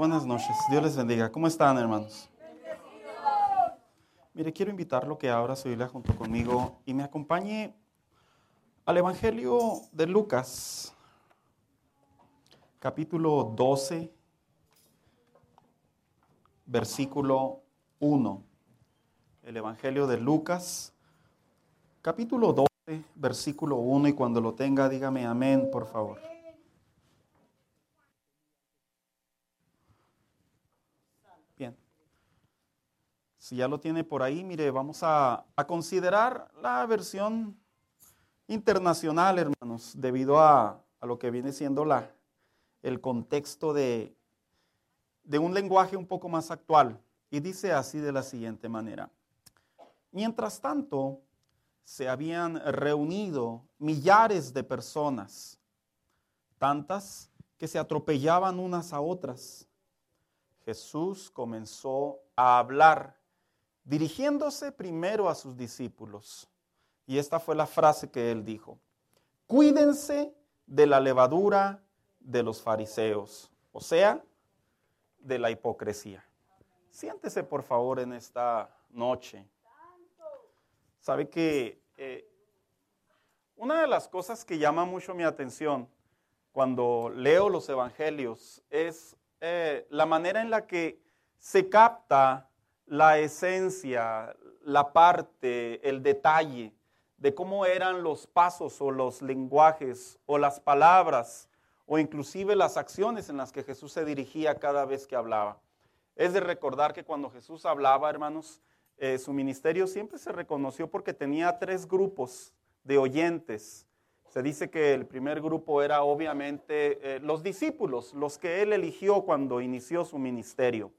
buenas noches. Dios les bendiga. ¿Cómo están, hermanos? Mire, quiero invitarlo que abra su Biblia junto conmigo y me acompañe al Evangelio de Lucas, capítulo 12, versículo 1. El Evangelio de Lucas, capítulo 12, versículo 1. Y cuando lo tenga, dígame amén, por favor. Bien. Si ya lo tiene por ahí, mire, vamos a, considerar la versión internacional, hermanos, debido a, a, lo que viene siendo la, el contexto de, de un lenguaje un poco más actual. Y dice así de la siguiente manera. Mientras tanto, se habían reunido millares de personas, tantas que se atropellaban unas a otras. Jesús comenzó a hablar, dirigiéndose primero a sus discípulos. Y esta fue la frase que él dijo. Cuídense de la levadura de los fariseos, o sea, de la hipocresía. Siéntese por favor en esta noche. Sabe que eh, una de las cosas que llama mucho mi atención cuando leo los evangelios es eh, la manera en la que se capta la esencia, la parte, el detalle de cómo eran los pasos o los lenguajes o las palabras o inclusive las acciones en las que Jesús se dirigía cada vez que hablaba. Es de recordar que cuando Jesús hablaba, hermanos, eh, su ministerio siempre se reconoció porque tenía tres grupos de oyentes. Se dice que el primer grupo era obviamente eh, los discípulos, los que él eligió cuando inició su ministerio.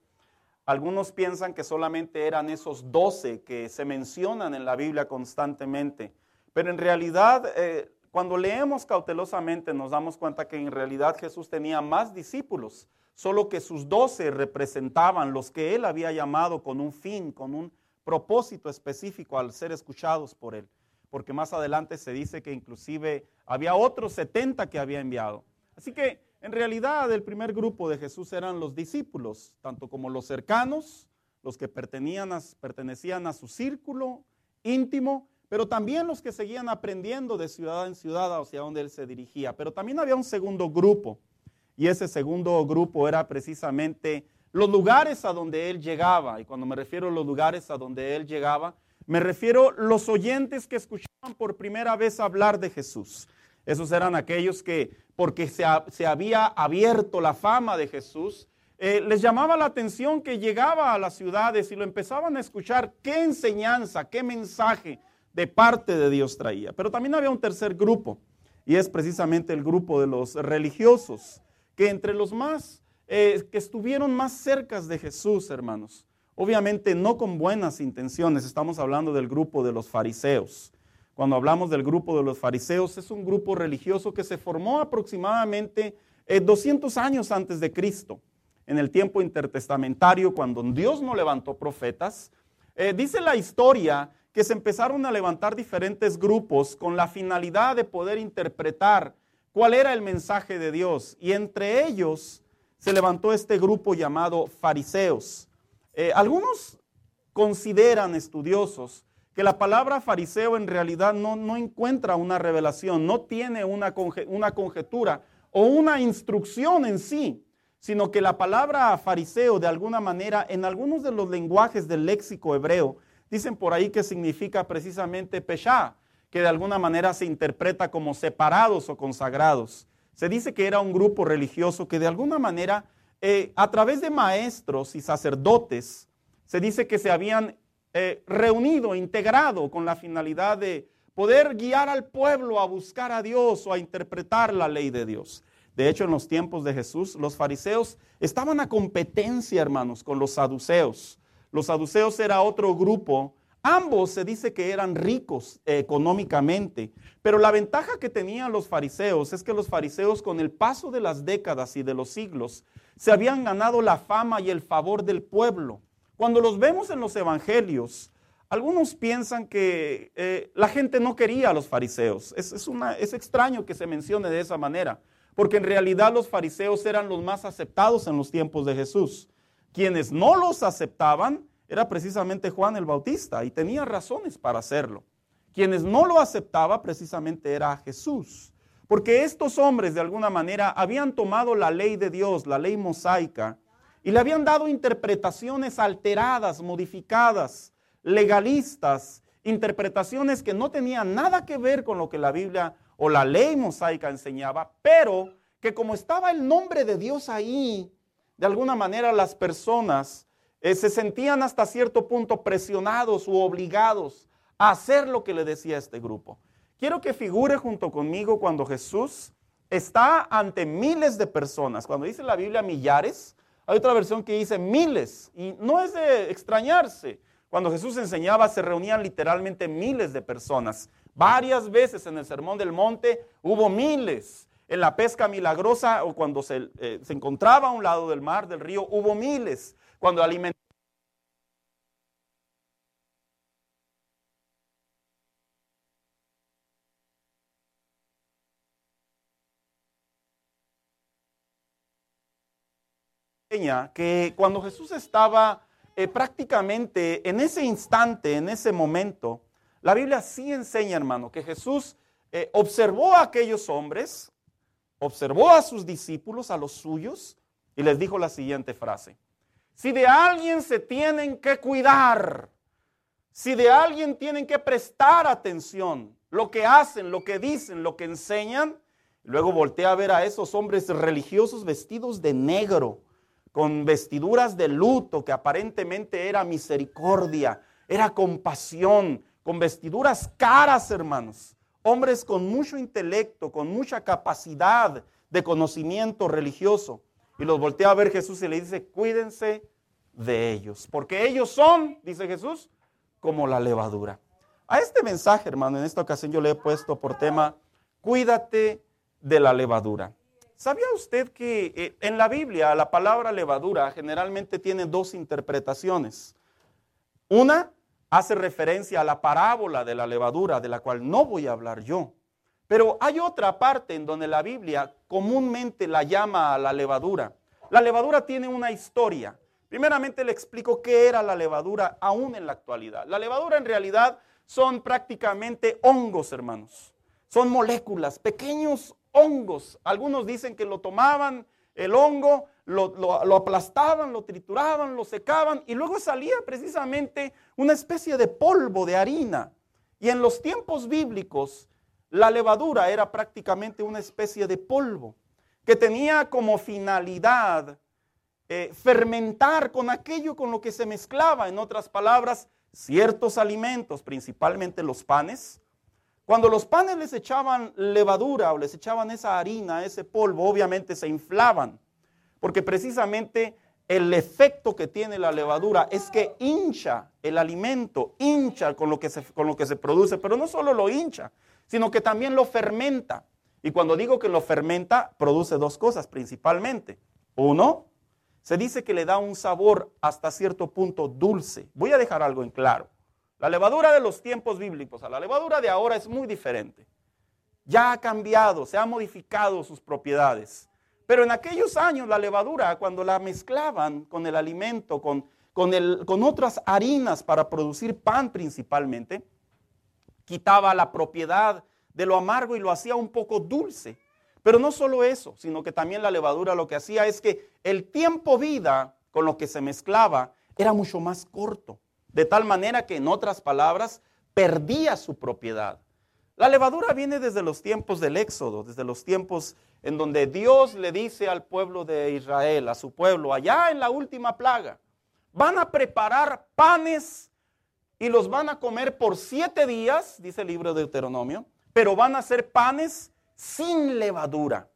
Algunos piensan que solamente eran esos doce que se mencionan en la Biblia constantemente, pero en realidad eh, cuando leemos cautelosamente nos damos cuenta que en realidad Jesús tenía más discípulos, solo que sus doce representaban los que él había llamado con un fin, con un propósito específico al ser escuchados por él, porque más adelante se dice que inclusive había otros 70 que había enviado. Así que en realidad el primer grupo de Jesús eran los discípulos, tanto como los cercanos, los que pertenecían a, su círculo íntimo, pero también los que seguían aprendiendo de ciudad en ciudad hacia donde él se dirigía. Pero también había un segundo grupo, y ese segundo grupo era precisamente los lugares a donde él llegaba. Y cuando me refiero a los lugares a donde él llegaba, me refiero a los oyentes que escuchaban por primera vez hablar de Jesús. Esos eran aquellos que, porque se, se había abierto la fama de Jesús, eh, les llamaba la atención que llegaba a las ciudades y lo empezaban a escuchar qué enseñanza, qué mensaje de parte de Dios traía. Pero también había un tercer grupo, y es precisamente el grupo de los religiosos, que entre los más, eh, que estuvieron más cerca de Jesús, hermanos, obviamente no con buenas intenciones, estamos hablando del grupo de los fariseos. Cuando hablamos del grupo de los fariseos, es un grupo religioso que se formó aproximadamente 200 eh, años antes de Cristo, en el tiempo intertestamentario, cuando Dios no levantó profetas. Eh, dice la historia que se empezaron a levantar diferentes grupos con la finalidad de poder interpretar cuál era el mensaje de Dios. Y entre ellos se levantó este grupo llamado fariseos. Eh, algunos consideran estudiosos que la palabra fariseo en realidad no, no encuentra una revelación, no tiene una, una conjetura o una instrucción en sí, sino que la palabra fariseo de alguna manera en algunos de los lenguajes del léxico hebreo dicen por ahí que significa precisamente peshá, que de alguna manera se interpreta como separados o consagrados. Se dice que era un grupo religioso que de alguna manera eh, a través de maestros y sacerdotes se dice que se habían eh, reunido, integrado con la finalidad de poder guiar al pueblo a buscar a Dios o a interpretar la ley de Dios. De hecho, en los tiempos de Jesús, los fariseos estaban a competencia, hermanos, con los saduceos. Los saduceos era otro grupo. Ambos se dice que eran ricos económicamente, pero la ventaja que tenían los fariseos es que los fariseos con el paso de las décadas y de los siglos se habían ganado la fama y el favor del pueblo. Cuando los vemos en los evangelios, algunos piensan que eh, la gente no quería a los fariseos. Es, es extraño que se mencione de esa manera, porque en realidad los fariseos eran los más aceptados en los tiempos de Jesús. Quienes no los aceptaban era precisamente Juan el Bautista y tenía razones para hacerlo. Quienes no lo aceptaba precisamente era Jesús, porque estos hombres de alguna manera habían tomado la ley de Dios, la ley mosaica, y le habían dado interpretaciones alteradas, modificadas, legalistas, interpretaciones que no tenían nada que ver con lo que la Biblia o la ley mosaica enseñaba, pero que como estaba el nombre de Dios ahí, de alguna manera las personas eh, se sentían hasta cierto punto presionados u obligados a hacer lo que le decía este grupo. Quiero que figure junto conmigo cuando Jesús está ante miles de personas. Cuando dice la Biblia millares, hay otra versión que dice miles. Y no es de extrañarse. Cuando Jesús enseñaba se reunían literalmente miles de personas. Varias veces en el Sermón del Monte hubo miles. En la pesca milagrosa o cuando se, eh, se encontraba a un lado del mar, del río, hubo miles. Cuando alimentaba que cuando Jesús estaba eh, prácticamente en ese instante, en ese momento, la Biblia sí enseña, hermano, que Jesús eh, observó a aquellos hombres, observó a sus discípulos, a los suyos, y les dijo la siguiente frase. Si de alguien se tienen que cuidar, si de alguien tienen que prestar atención, lo que hacen, lo que dicen, lo que enseñan, luego voltea a ver a esos hombres religiosos vestidos de negro, con vestiduras de luto, que aparentemente era misericordia, era compasión, con vestiduras caras, hermanos. Hombres con mucho intelecto, con mucha capacidad de conocimiento religioso. Y los voltea a ver Jesús y le dice, cuídense de ellos, porque ellos son, dice Jesús, como la levadura. A este mensaje, hermano, en esta ocasión yo le he puesto por tema, cuídate de la levadura. ¿Sabía usted que eh, en la Biblia la palabra levadura generalmente tiene dos interpretaciones? Una hace referencia a la parábola de la levadura, de la cual no voy a hablar yo. Pero hay otra parte en donde la Biblia comúnmente la llama a la levadura. La levadura tiene una historia. Primeramente le explico qué era la levadura aún en la actualidad. La levadura en realidad son prácticamente hongos, hermanos. Son moléculas, pequeños hongos. Algunos dicen que lo tomaban el hongo, lo, aplastaban, lo trituraban, lo secaban y luego salía precisamente una especie de polvo de harina. Y en los tiempos bíblicos, la levadura era prácticamente una especie de polvo que tenía como finalidad eh, fermentar con aquello con lo que se mezclaba, en otras palabras, ciertos alimentos, principalmente los panes, cuando los panes les echaban levadura o les echaban esa harina, ese polvo, obviamente se inflaban, porque precisamente el efecto que tiene la levadura es que hincha el alimento, hincha con lo que se, con lo que se produce, pero no solo lo hincha, sino que también lo fermenta. Y cuando digo que lo fermenta, produce dos cosas principalmente. Uno, se dice que le da un sabor hasta cierto punto dulce. Voy a dejar algo en claro. La levadura de los tiempos bíblicos a la levadura de ahora es muy diferente. Ya ha cambiado, se han modificado sus propiedades. Pero en aquellos años la levadura, cuando la mezclaban con el alimento, con, con, con otras harinas para producir pan principalmente, quitaba la propiedad de lo amargo y lo hacía un poco dulce. Pero no solo eso, sino que también la levadura lo que hacía es que el tiempo vida con lo que se mezclaba era mucho más corto de tal manera que en otras palabras perdía su propiedad. La levadura viene desde los tiempos del Éxodo, desde los tiempos en donde Dios le dice al pueblo de Israel, a su pueblo, allá en la última plaga, van a preparar panes y los van a comer por siete días, dice el libro de Deuteronomio, pero van a ser panes sin levadura.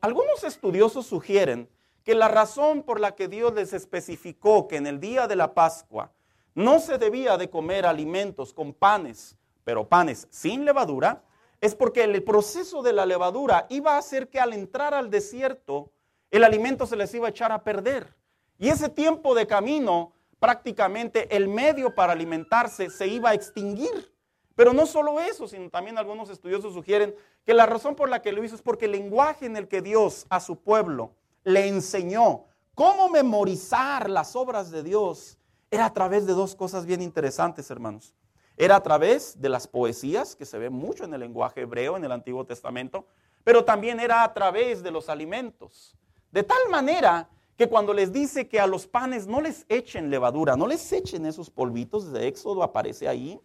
Algunos estudiosos sugieren que la razón por la que Dios les especificó que en el día de la Pascua no se debía de comer alimentos con panes, pero panes sin levadura, es porque el proceso de la levadura iba a hacer que al entrar al desierto, el alimento se les iba a echar a perder. Y ese tiempo de camino, prácticamente el medio para alimentarse se iba a extinguir. Pero no solo eso, sino también algunos estudiosos sugieren que la razón por la que lo hizo es porque el lenguaje en el que Dios a su pueblo le enseñó cómo memorizar las obras de Dios era a través de dos cosas bien interesantes, hermanos. Era a través de las poesías, que se ve mucho en el lenguaje hebreo en el Antiguo Testamento, pero también era a través de los alimentos. De tal manera que cuando les dice que a los panes no les echen levadura, no les echen esos polvitos, de Éxodo aparece ahí,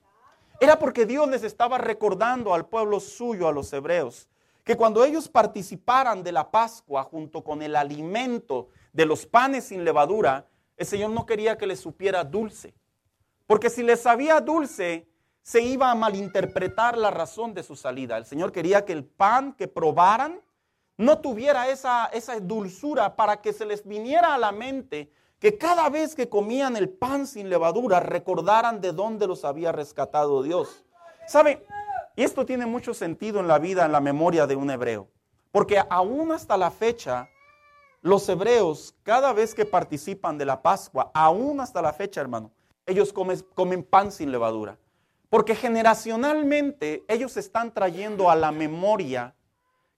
era porque Dios les estaba recordando al pueblo suyo, a los hebreos, que cuando ellos participaran de la Pascua junto con el alimento de los panes sin levadura, el Señor no quería que les supiera dulce. Porque si les sabía dulce, se iba a malinterpretar la razón de su salida. El Señor quería que el pan que probaran no tuviera esa, esa dulzura para que se les viniera a la mente que cada vez que comían el pan sin levadura recordaran de dónde los había rescatado Dios. ¿Sabe? Y esto tiene mucho sentido en la vida, en la memoria de un hebreo. Porque aún hasta la fecha, los hebreos, cada vez que participan de la Pascua, aún hasta la fecha, hermano, ellos comen, pan sin levadura. Porque generacionalmente ellos están trayendo a la memoria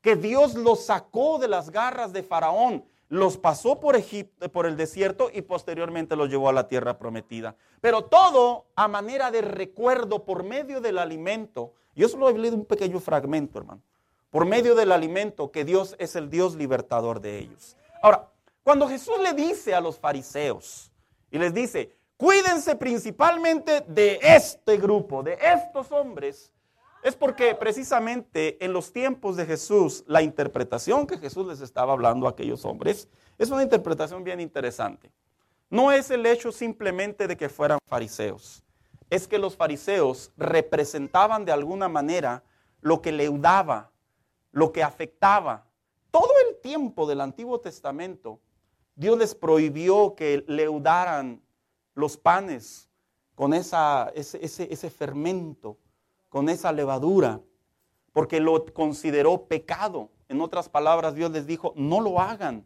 que Dios los sacó de las garras de Faraón los pasó por Egipto, por el desierto y posteriormente los llevó a la tierra prometida. Pero todo a manera de recuerdo por medio del alimento. Yo solo he leído un pequeño fragmento, hermano. Por medio del alimento que Dios es el Dios libertador de ellos. Ahora, cuando Jesús le dice a los fariseos y les dice, cuídense principalmente de este grupo, de estos hombres, es porque precisamente en los tiempos de Jesús, la interpretación que Jesús les estaba hablando a aquellos hombres es una interpretación bien interesante. No es el hecho simplemente de que fueran fariseos, es que los fariseos representaban de alguna manera lo que leudaba, lo que afectaba. Todo el tiempo del Antiguo Testamento, Dios les prohibió que leudaran los panes con esa, ese, ese fermento con esa levadura, porque lo consideró pecado. En otras palabras, Dios les dijo, no lo hagan,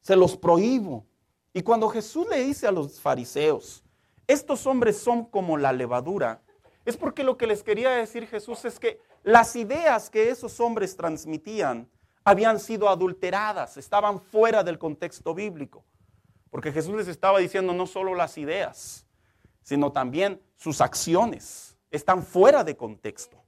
se los prohíbo. Y cuando Jesús le dice a los fariseos, estos hombres son como la levadura, es porque lo que les quería decir Jesús es que las ideas que esos hombres transmitían habían sido adulteradas, estaban fuera del contexto bíblico. Porque Jesús les estaba diciendo no solo las ideas, sino también sus acciones están fuera de contexto.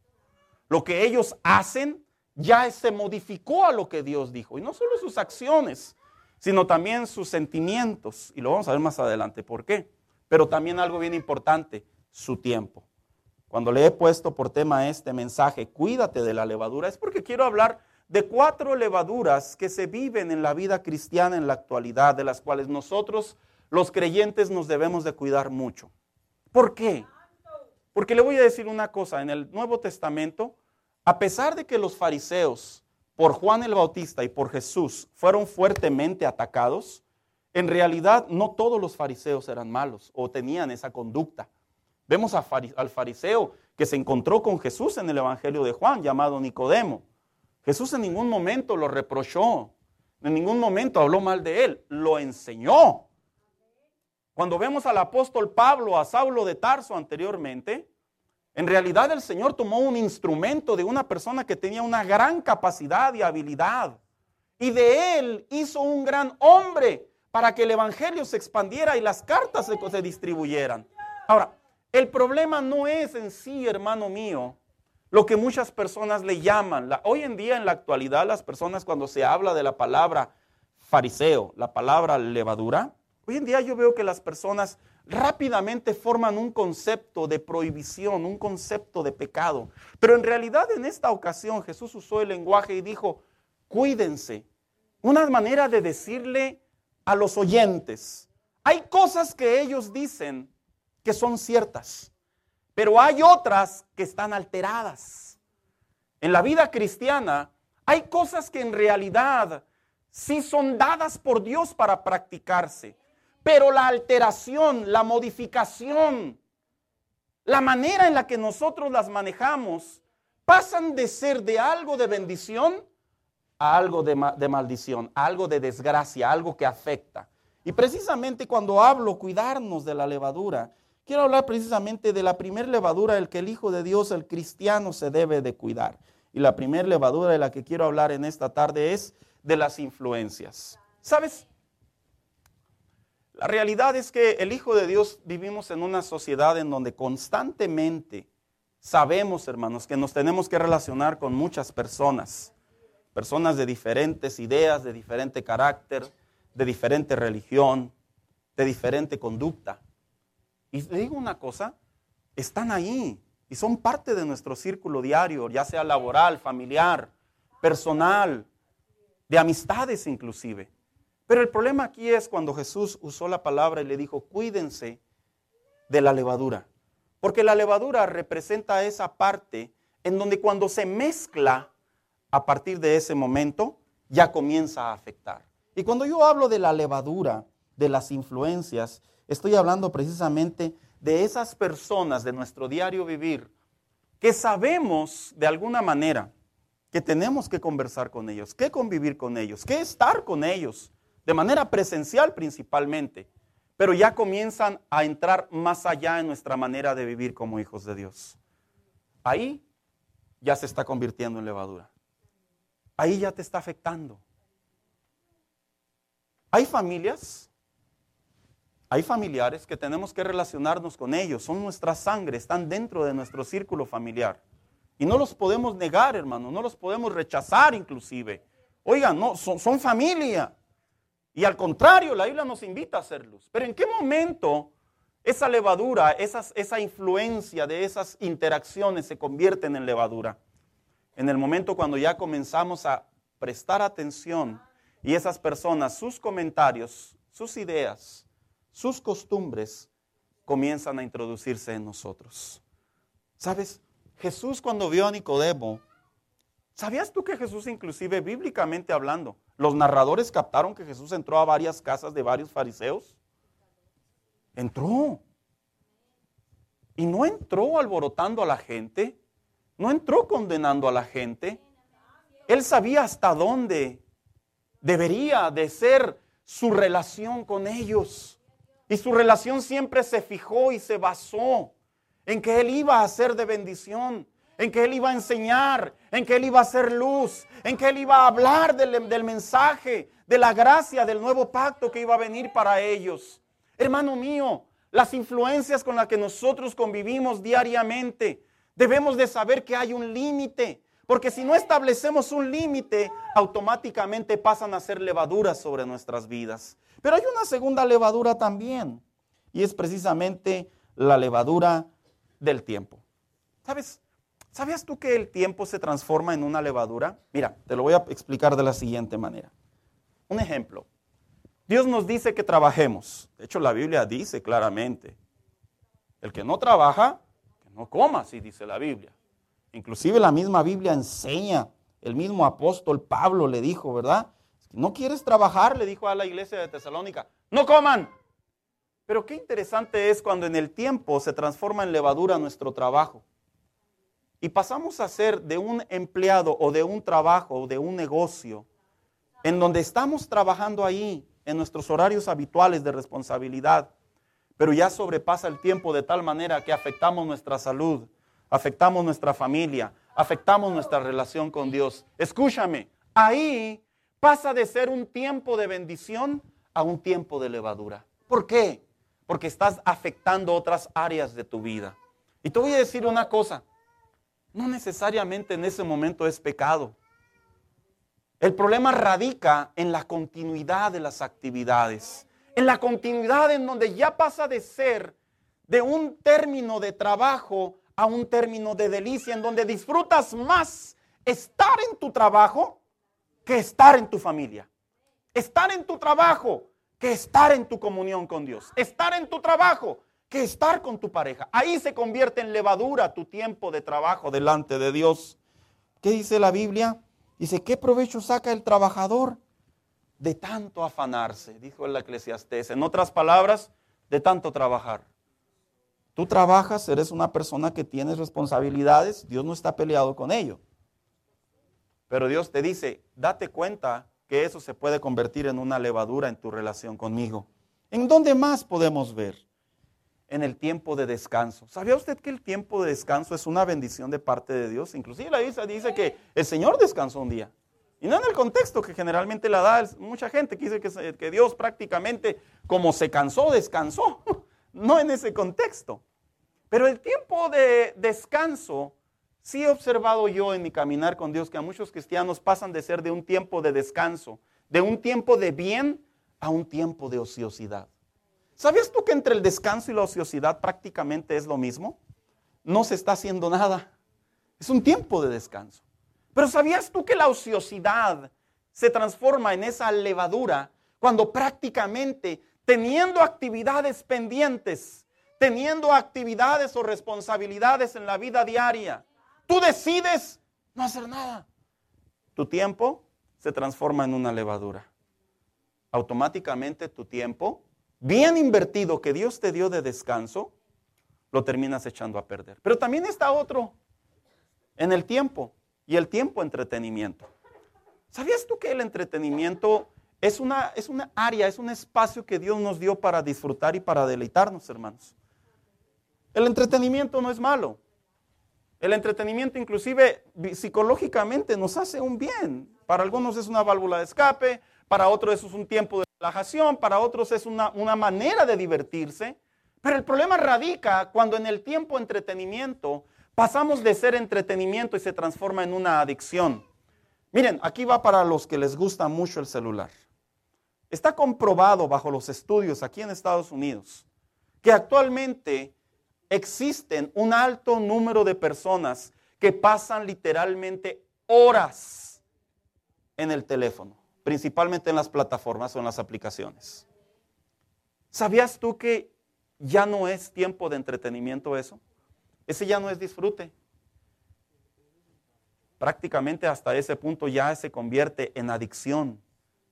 Lo que ellos hacen ya se modificó a lo que Dios dijo. Y no solo sus acciones, sino también sus sentimientos. Y lo vamos a ver más adelante por qué. Pero también algo bien importante, su tiempo. Cuando le he puesto por tema este mensaje, cuídate de la levadura, es porque quiero hablar de cuatro levaduras que se viven en la vida cristiana en la actualidad, de las cuales nosotros, los creyentes, nos debemos de cuidar mucho. ¿Por qué? Porque le voy a decir una cosa, en el Nuevo Testamento, a pesar de que los fariseos, por Juan el Bautista y por Jesús, fueron fuertemente atacados, en realidad no todos los fariseos eran malos o tenían esa conducta. Vemos al fariseo que se encontró con Jesús en el Evangelio de Juan, llamado Nicodemo. Jesús en ningún momento lo reprochó, en ningún momento habló mal de él, lo enseñó. Cuando vemos al apóstol Pablo, a Saulo de Tarso anteriormente, en realidad el Señor tomó un instrumento de una persona que tenía una gran capacidad y habilidad. Y de él hizo un gran hombre para que el Evangelio se expandiera y las cartas se, distribuyeran. Ahora, el problema no es en sí, hermano mío, lo que muchas personas le llaman. hoy en día, en la actualidad, las personas cuando se habla de la palabra fariseo, la palabra levadura, Hoy en día yo veo que las personas rápidamente forman un concepto de prohibición, un concepto de pecado. Pero en realidad en esta ocasión Jesús usó el lenguaje y dijo, cuídense. Una manera de decirle a los oyentes, hay cosas que ellos dicen que son ciertas, pero hay otras que están alteradas. En la vida cristiana hay cosas que en realidad sí son dadas por Dios para practicarse. Pero la alteración, la modificación, la manera en la que nosotros las manejamos, pasan de ser de algo de bendición a algo de, maldición, algo de desgracia, algo que afecta. Y precisamente cuando hablo cuidarnos de la levadura, quiero hablar precisamente de la primera levadura del que el Hijo de Dios, el cristiano, se debe de cuidar. Y la primera levadura de la que quiero hablar en esta tarde es de las influencias. ¿Sabes? La realidad es que el Hijo de Dios vivimos en una sociedad en donde constantemente sabemos, hermanos, que nos tenemos que relacionar con muchas personas, personas de diferentes ideas, de diferente carácter, de diferente religión, de diferente conducta. Y le digo una cosa, están ahí y son parte de nuestro círculo diario, ya sea laboral, familiar, personal, de amistades inclusive. Pero el problema aquí es cuando Jesús usó la palabra y le dijo, cuídense de la levadura. Porque la levadura representa esa parte en donde cuando se mezcla, a partir de ese momento, ya comienza a afectar. Y cuando yo hablo de la levadura, de las influencias, estoy hablando precisamente de esas personas de nuestro diario vivir que sabemos de alguna manera que tenemos que conversar con ellos, que convivir con ellos, que estar con ellos, de manera presencial principalmente, pero ya comienzan a entrar más allá en nuestra manera de vivir como hijos de Dios. Ahí ya se está convirtiendo en levadura. Ahí ya te está afectando. Hay familias, hay familiares que tenemos que relacionarnos con ellos, son nuestra sangre, están dentro de nuestro círculo familiar. Y no los podemos negar, hermano, no los podemos rechazar inclusive. Oigan, no, son, son familia. Y al contrario, la Biblia nos invita a hacerlos. Pero ¿en qué momento esa levadura, esa influencia de esas interacciones se convierten en levadura? En el momento cuando ya comenzamos a prestar atención y esas personas, sus comentarios, sus ideas, sus costumbres comienzan a introducirse en nosotros. ¿Sabes? Jesús cuando vio a Nicodemo, ¿sabías tú que Jesús inclusive bíblicamente hablando, los narradores captaron que Jesús entró a varias casas de varios fariseos. Entró. Y no entró alborotando a la gente, no entró condenando a la gente. Él sabía hasta dónde debería de ser su relación con ellos. Y su relación siempre se fijó y se basó en que Él iba a ser de bendición en que Él iba a enseñar, en que Él iba a hacer luz, en que Él iba a hablar del, mensaje, de la gracia, del nuevo pacto que iba a venir para ellos. Hermano mío, las influencias con las que nosotros convivimos diariamente, debemos de saber que hay un límite, porque si no establecemos un límite, automáticamente pasan a ser levaduras sobre nuestras vidas. Pero hay una segunda levadura también, y es precisamente la levadura del tiempo. ¿Sabes? ¿Sabías tú que el tiempo se transforma en una levadura? Mira, te lo voy a explicar de la siguiente manera. Un ejemplo. Dios nos dice que trabajemos. De hecho, la Biblia dice claramente, el que no trabaja, que no coma, así dice la Biblia. Inclusive la misma Biblia enseña, el mismo apóstol Pablo le dijo, ¿verdad? No quieres trabajar, le dijo a la iglesia de Tesalónica, no coman. Pero qué interesante es cuando en el tiempo se transforma en levadura nuestro trabajo. Y pasamos a ser de un empleado o de un trabajo o de un negocio en donde estamos trabajando ahí en nuestros horarios habituales de responsabilidad, pero ya sobrepasa el tiempo de tal manera que afectamos nuestra salud, afectamos nuestra familia, afectamos nuestra relación con Dios. Escúchame, ahí pasa de ser un tiempo de bendición a un tiempo de levadura. ¿Por qué? Porque estás afectando otras áreas de tu vida. Y te voy a decir una cosa, no necesariamente en ese momento es pecado. El problema radica en la continuidad de las actividades, en la continuidad en donde ya pasa de ser de un término de trabajo a un término de delicia, en donde disfrutas más estar en tu trabajo que estar en tu familia. Estar en tu trabajo que estar en tu comunión con Dios. Estar en tu trabajo que estar con tu pareja. Ahí se convierte en levadura tu tiempo de trabajo delante de Dios. ¿Qué dice la Biblia? Dice, ¿qué provecho saca el trabajador de tanto afanarse? Dijo el eclesiastés. En otras palabras, de tanto trabajar. Tú trabajas, eres una persona que tienes responsabilidades, Dios no está peleado con ello. Pero Dios te dice, date cuenta que eso se puede convertir en una levadura en tu relación conmigo. ¿En dónde más podemos ver? en el tiempo de descanso. ¿Sabía usted que el tiempo de descanso es una bendición de parte de Dios? Inclusive la Biblia dice que el Señor descansó un día. Y no en el contexto que generalmente la da mucha gente que dice que, que Dios prácticamente como se cansó, descansó. No en ese contexto. Pero el tiempo de descanso, sí he observado yo en mi caminar con Dios que a muchos cristianos pasan de ser de un tiempo de descanso, de un tiempo de bien a un tiempo de ociosidad. ¿Sabías tú que entre el descanso y la ociosidad prácticamente es lo mismo? No se está haciendo nada. Es un tiempo de descanso. Pero ¿sabías tú que la ociosidad se transforma en esa levadura cuando prácticamente teniendo actividades pendientes, teniendo actividades o responsabilidades en la vida diaria, tú decides no hacer nada? Tu tiempo se transforma en una levadura. Automáticamente tu tiempo bien invertido que Dios te dio de descanso, lo terminas echando a perder. Pero también está otro en el tiempo y el tiempo entretenimiento. ¿Sabías tú que el entretenimiento es una, es una área, es un espacio que Dios nos dio para disfrutar y para deleitarnos, hermanos? El entretenimiento no es malo. El entretenimiento inclusive psicológicamente nos hace un bien. Para algunos es una válvula de escape, para otros es un tiempo de relajación, para otros es una, una manera de divertirse. Pero el problema radica cuando en el tiempo entretenimiento pasamos de ser entretenimiento y se transforma en una adicción. Miren, aquí va para los que les gusta mucho el celular. Está comprobado bajo los estudios aquí en Estados Unidos que actualmente existen un alto número de personas que pasan literalmente horas en el teléfono principalmente en las plataformas o en las aplicaciones. ¿Sabías tú que ya no es tiempo de entretenimiento eso? Ese ya no es disfrute. Prácticamente hasta ese punto ya se convierte en adicción.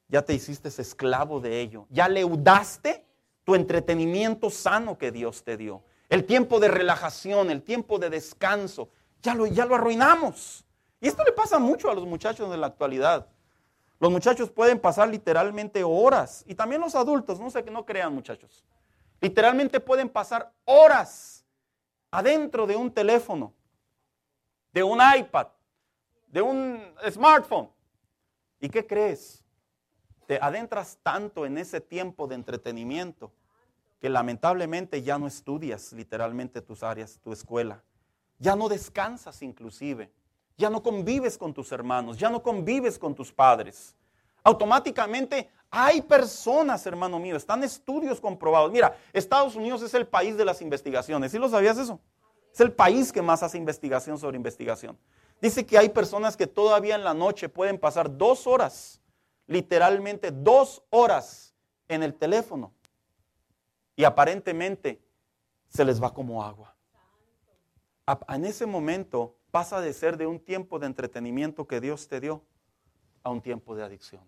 Ya te hiciste esclavo de ello. Ya leudaste tu entretenimiento sano que Dios te dio. El tiempo de relajación, el tiempo de descanso. Ya lo, ya lo arruinamos. Y esto le pasa mucho a los muchachos de la actualidad. Los muchachos pueden pasar literalmente horas, y también los adultos, no sé que no crean muchachos. Literalmente pueden pasar horas adentro de un teléfono, de un iPad, de un smartphone. ¿Y qué crees? Te adentras tanto en ese tiempo de entretenimiento que lamentablemente ya no estudias literalmente tus áreas, tu escuela. Ya no descansas inclusive ya no convives con tus hermanos, ya no convives con tus padres. Automáticamente hay personas, hermano mío, están estudios comprobados. Mira, Estados Unidos es el país de las investigaciones. ¿Sí lo sabías eso? Es el país que más hace investigación sobre investigación. Dice que hay personas que todavía en la noche pueden pasar dos horas, literalmente dos horas en el teléfono. Y aparentemente se les va como agua. En ese momento pasa de ser de un tiempo de entretenimiento que Dios te dio a un tiempo de adicción.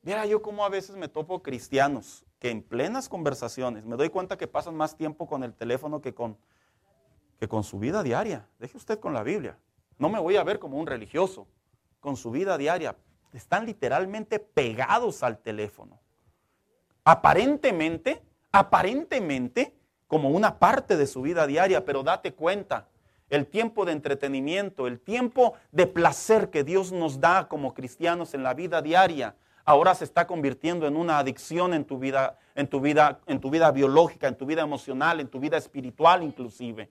Mira, yo como a veces me topo cristianos que en plenas conversaciones me doy cuenta que pasan más tiempo con el teléfono que con, que con su vida diaria. Deje usted con la Biblia. No me voy a ver como un religioso. Con su vida diaria. Están literalmente pegados al teléfono. Aparentemente, aparentemente, como una parte de su vida diaria, pero date cuenta, el tiempo de entretenimiento, el tiempo de placer que Dios nos da como cristianos en la vida diaria, ahora se está convirtiendo en una adicción en tu vida, en tu vida, en tu vida biológica, en tu vida emocional, en tu vida espiritual inclusive.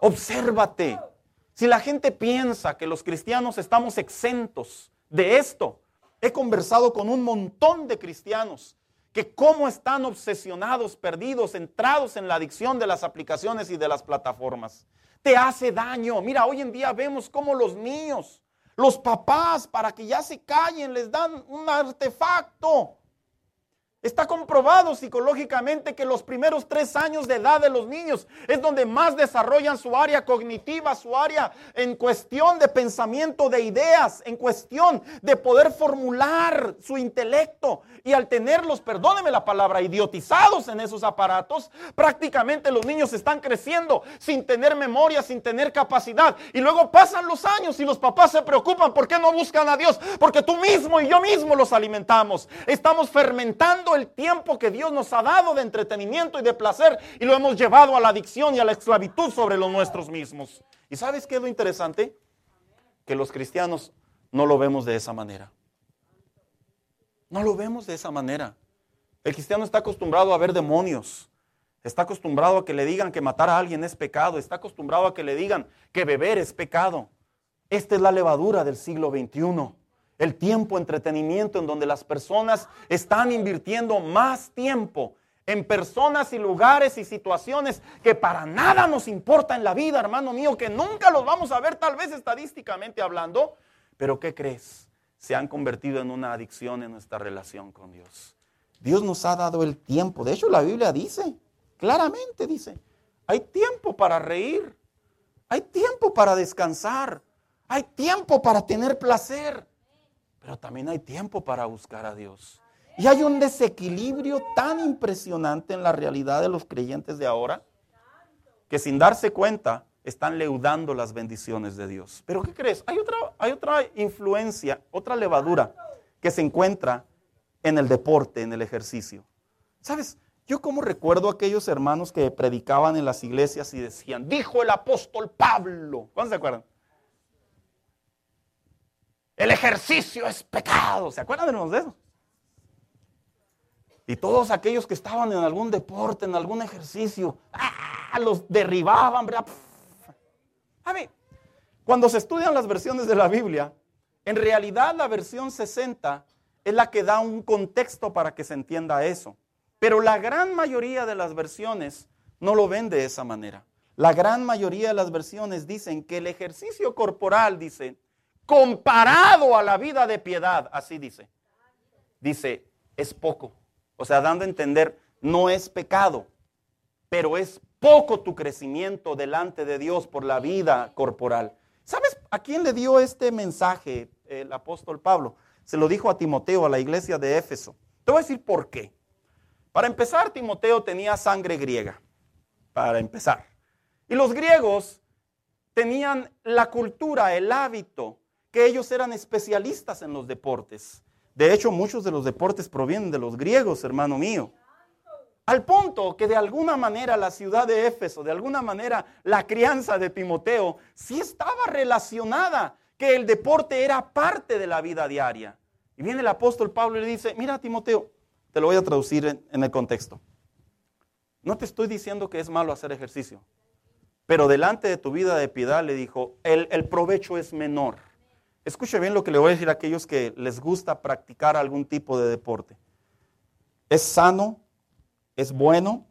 Obsérvate. Si la gente piensa que los cristianos estamos exentos de esto, he conversado con un montón de cristianos que cómo están obsesionados, perdidos, entrados en la adicción de las aplicaciones y de las plataformas te hace daño. Mira, hoy en día vemos cómo los niños, los papás, para que ya se callen, les dan un artefacto Está comprobado psicológicamente que los primeros tres años de edad de los niños es donde más desarrollan su área cognitiva, su área en cuestión de pensamiento de ideas, en cuestión de poder formular su intelecto. Y al tenerlos, perdóneme la palabra, idiotizados en esos aparatos, prácticamente los niños están creciendo sin tener memoria, sin tener capacidad. Y luego pasan los años y los papás se preocupan, ¿por qué no buscan a Dios? Porque tú mismo y yo mismo los alimentamos. Estamos fermentando el tiempo que Dios nos ha dado de entretenimiento y de placer y lo hemos llevado a la adicción y a la esclavitud sobre los nuestros mismos. ¿Y sabes qué es lo interesante? Que los cristianos no lo vemos de esa manera. No lo vemos de esa manera. El cristiano está acostumbrado a ver demonios. Está acostumbrado a que le digan que matar a alguien es pecado. Está acostumbrado a que le digan que beber es pecado. Esta es la levadura del siglo XXI. El tiempo entretenimiento en donde las personas están invirtiendo más tiempo en personas y lugares y situaciones que para nada nos importa en la vida, hermano mío, que nunca los vamos a ver tal vez estadísticamente hablando. Pero ¿qué crees? Se han convertido en una adicción en nuestra relación con Dios. Dios nos ha dado el tiempo. De hecho, la Biblia dice, claramente dice, hay tiempo para reír, hay tiempo para descansar, hay tiempo para tener placer, pero también hay tiempo para buscar a Dios. Y hay un desequilibrio tan impresionante en la realidad de los creyentes de ahora que sin darse cuenta están leudando las bendiciones de Dios. Pero ¿qué crees? Hay otra, hay otra influencia, otra levadura que se encuentra en el deporte, en el ejercicio. ¿Sabes? Yo como recuerdo a aquellos hermanos que predicaban en las iglesias y decían, dijo el apóstol Pablo. ¿Cuántos se acuerdan? El ejercicio es pecado. ¿Se acuerdan de eso? Y todos aquellos que estaban en algún deporte, en algún ejercicio, ¡ah! los derribaban. A ver, cuando se estudian las versiones de la Biblia, en realidad la versión 60 es la que da un contexto para que se entienda eso. Pero la gran mayoría de las versiones no lo ven de esa manera. La gran mayoría de las versiones dicen que el ejercicio corporal, dice, comparado a la vida de piedad, así dice, dice, es poco. O sea, dando a entender, no es pecado, pero es poco tu crecimiento delante de Dios por la vida corporal. ¿Sabes a quién le dio este mensaje el apóstol Pablo? Se lo dijo a Timoteo, a la iglesia de Éfeso. Te voy a decir por qué. Para empezar, Timoteo tenía sangre griega. Para empezar. Y los griegos tenían la cultura, el hábito, que ellos eran especialistas en los deportes. De hecho, muchos de los deportes provienen de los griegos, hermano mío. Al punto que de alguna manera la ciudad de Éfeso, de alguna manera la crianza de Timoteo, sí estaba relacionada, que el deporte era parte de la vida diaria. Y viene el apóstol Pablo y le dice, mira Timoteo, te lo voy a traducir en, el contexto. No te estoy diciendo que es malo hacer ejercicio, pero delante de tu vida de piedad le dijo, el, el provecho es menor. Escuche bien lo que le voy a decir a aquellos que les gusta practicar algún tipo de deporte. Es sano, es bueno,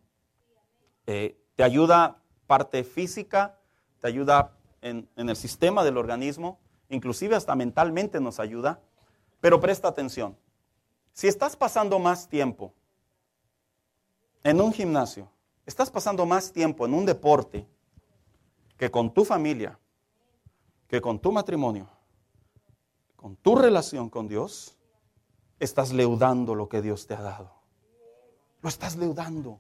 eh, te ayuda parte física, te ayuda en, en el sistema del organismo, inclusive hasta mentalmente nos ayuda. Pero presta atención. Si estás pasando más tiempo en un gimnasio, estás pasando más tiempo en un deporte que con tu familia, que con tu matrimonio, con tu relación con Dios, estás leudando lo que Dios te ha dado. Lo estás leudando.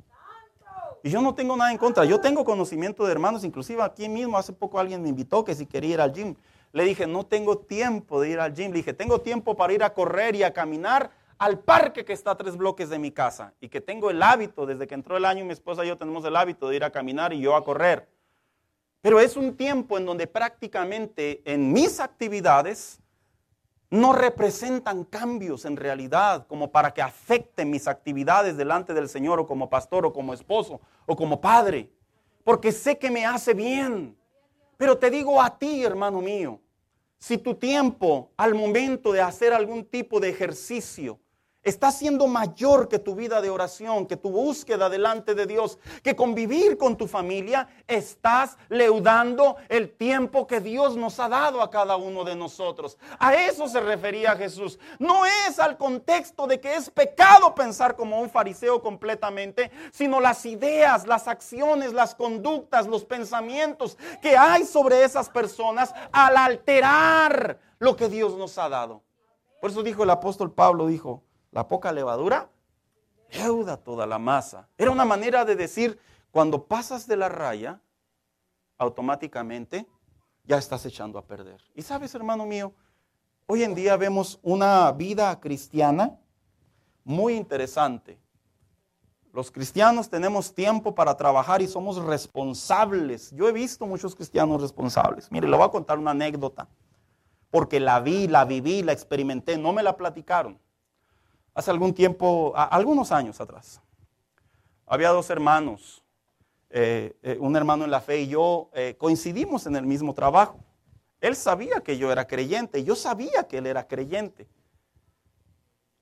Y yo no tengo nada en contra. Yo tengo conocimiento de hermanos, inclusive aquí mismo hace poco alguien me invitó que si quería ir al gym. Le dije, no tengo tiempo de ir al gym. Le dije, tengo tiempo para ir a correr y a caminar al parque que está a tres bloques de mi casa. Y que tengo el hábito, desde que entró el año, mi esposa y yo tenemos el hábito de ir a caminar y yo a correr. Pero es un tiempo en donde prácticamente en mis actividades no representan cambios en realidad como para que afecten mis actividades delante del Señor o como pastor o como esposo o como padre. Porque sé que me hace bien. Pero te digo a ti, hermano mío, si tu tiempo al momento de hacer algún tipo de ejercicio está siendo mayor que tu vida de oración, que tu búsqueda delante de Dios, que convivir con tu familia, estás leudando el tiempo que Dios nos ha dado a cada uno de nosotros. A eso se refería Jesús. No es al contexto de que es pecado pensar como un fariseo completamente, sino las ideas, las acciones, las conductas, los pensamientos que hay sobre esas personas al alterar lo que Dios nos ha dado. Por eso dijo el apóstol Pablo, dijo, la poca levadura leuda toda la masa. Era una manera de decir, cuando pasas de la raya, automáticamente ya estás echando a perder. Y sabes, hermano mío, hoy en día vemos una vida cristiana muy interesante. Los cristianos tenemos tiempo para trabajar y somos responsables. Yo he visto muchos cristianos responsables. Mire, le voy a contar una anécdota, porque la vi, la viví, la experimenté, no me la platicaron. Hace algún tiempo, algunos años atrás, había dos hermanos, eh, eh, un hermano en la fe y yo eh, coincidimos en el mismo trabajo. Él sabía que yo era creyente, yo sabía que él era creyente.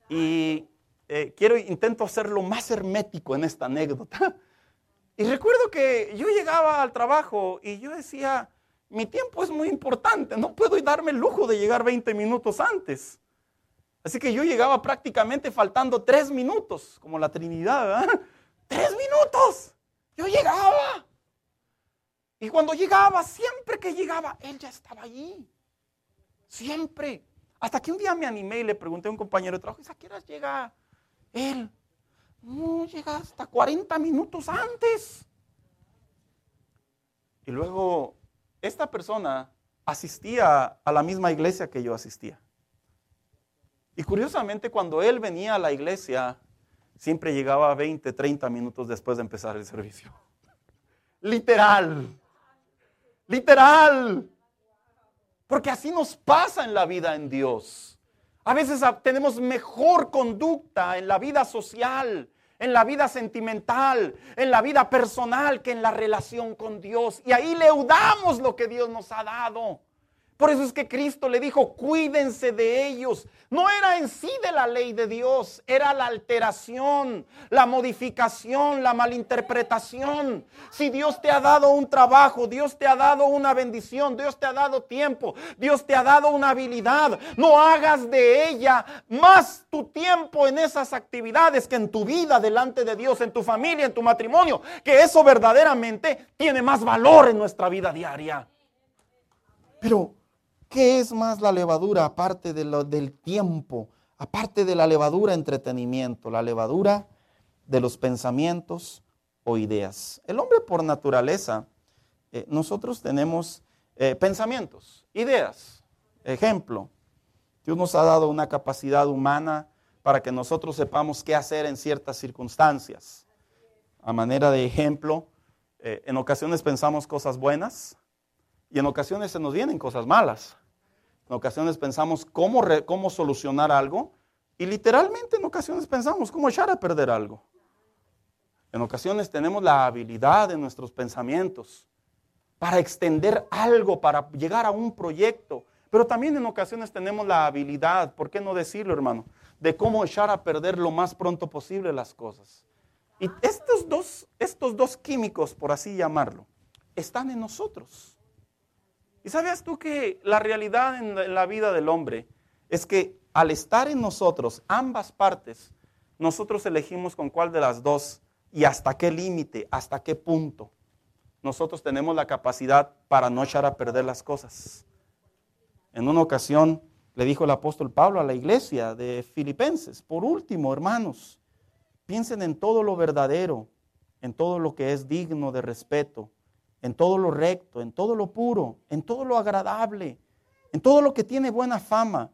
Y quiero, intento hacerlo más hermético en esta anécdota. Y recuerdo que yo llegaba al trabajo y yo decía, mi tiempo es muy importante, no puedo darme el lujo de llegar 20 minutos antes. Así que yo llegaba prácticamente faltando tres minutos, como la Trinidad, ¿verdad? Tres minutos. Yo llegaba. Y cuando llegaba, siempre que llegaba, él ya estaba allí. Siempre. Hasta que un día me animé y le pregunté a un compañero de trabajo, ¿a qué hora llega él? No, llega hasta 40 minutos antes. Y luego, esta persona asistía a la misma iglesia que yo asistía. Y curiosamente, cuando él venía a la iglesia, siempre llegaba 20, 30 minutos después de empezar el servicio. Literal. Literal. Porque así nos pasa en la vida en Dios. A veces tenemos mejor conducta en la vida social, en la vida sentimental, en la vida personal que en la relación con Dios. Y ahí leudamos lo que Dios nos ha dado. Por eso es que Cristo le dijo, cuídense de ellos. No era en sí de la ley de Dios, era la alteración, la modificación, la malinterpretación. Si Dios te ha dado un trabajo, Dios te ha dado una bendición, Dios te ha dado tiempo, Dios te ha dado una habilidad, no hagas de ella más tu tiempo en esas actividades que en tu vida delante de Dios, en tu familia, en tu matrimonio, que eso verdaderamente tiene más valor en nuestra vida diaria. Pero ¿Qué es más la levadura aparte del tiempo? Aparte de la levadura entretenimiento, la levadura de los pensamientos o ideas. El hombre por naturaleza, eh, nosotros tenemos eh, pensamientos, ideas. Ejemplo, Dios nos ha dado una capacidad humana para que nosotros sepamos qué hacer en ciertas circunstancias. A manera de ejemplo, eh, en ocasiones pensamos cosas buenas, y en ocasiones se nos vienen cosas malas. En ocasiones pensamos cómo, cómo solucionar algo. Y literalmente en ocasiones pensamos cómo echar a perder algo. En ocasiones tenemos la habilidad en nuestros pensamientos para extender algo, para llegar a un proyecto. Pero también en ocasiones tenemos la habilidad, ¿por qué no decirlo, hermano? De cómo echar a perder lo más pronto posible las cosas. Y estos dos, estos dos químicos, por así llamarlo, están en nosotros. ¿Y sabías tú que la realidad en la vida del hombre es que al estar en nosotros, ambas partes, nosotros elegimos con cuál de las dos y hasta qué límite, hasta qué punto nosotros tenemos la capacidad para no echar a perder las cosas. En una ocasión le dijo el apóstol Pablo a la iglesia de Filipenses, por último, hermanos, piensen en todo lo verdadero, en todo lo que es digno de respeto, en todo lo recto, en todo lo puro, en todo lo agradable, en todo lo que tiene buena fama.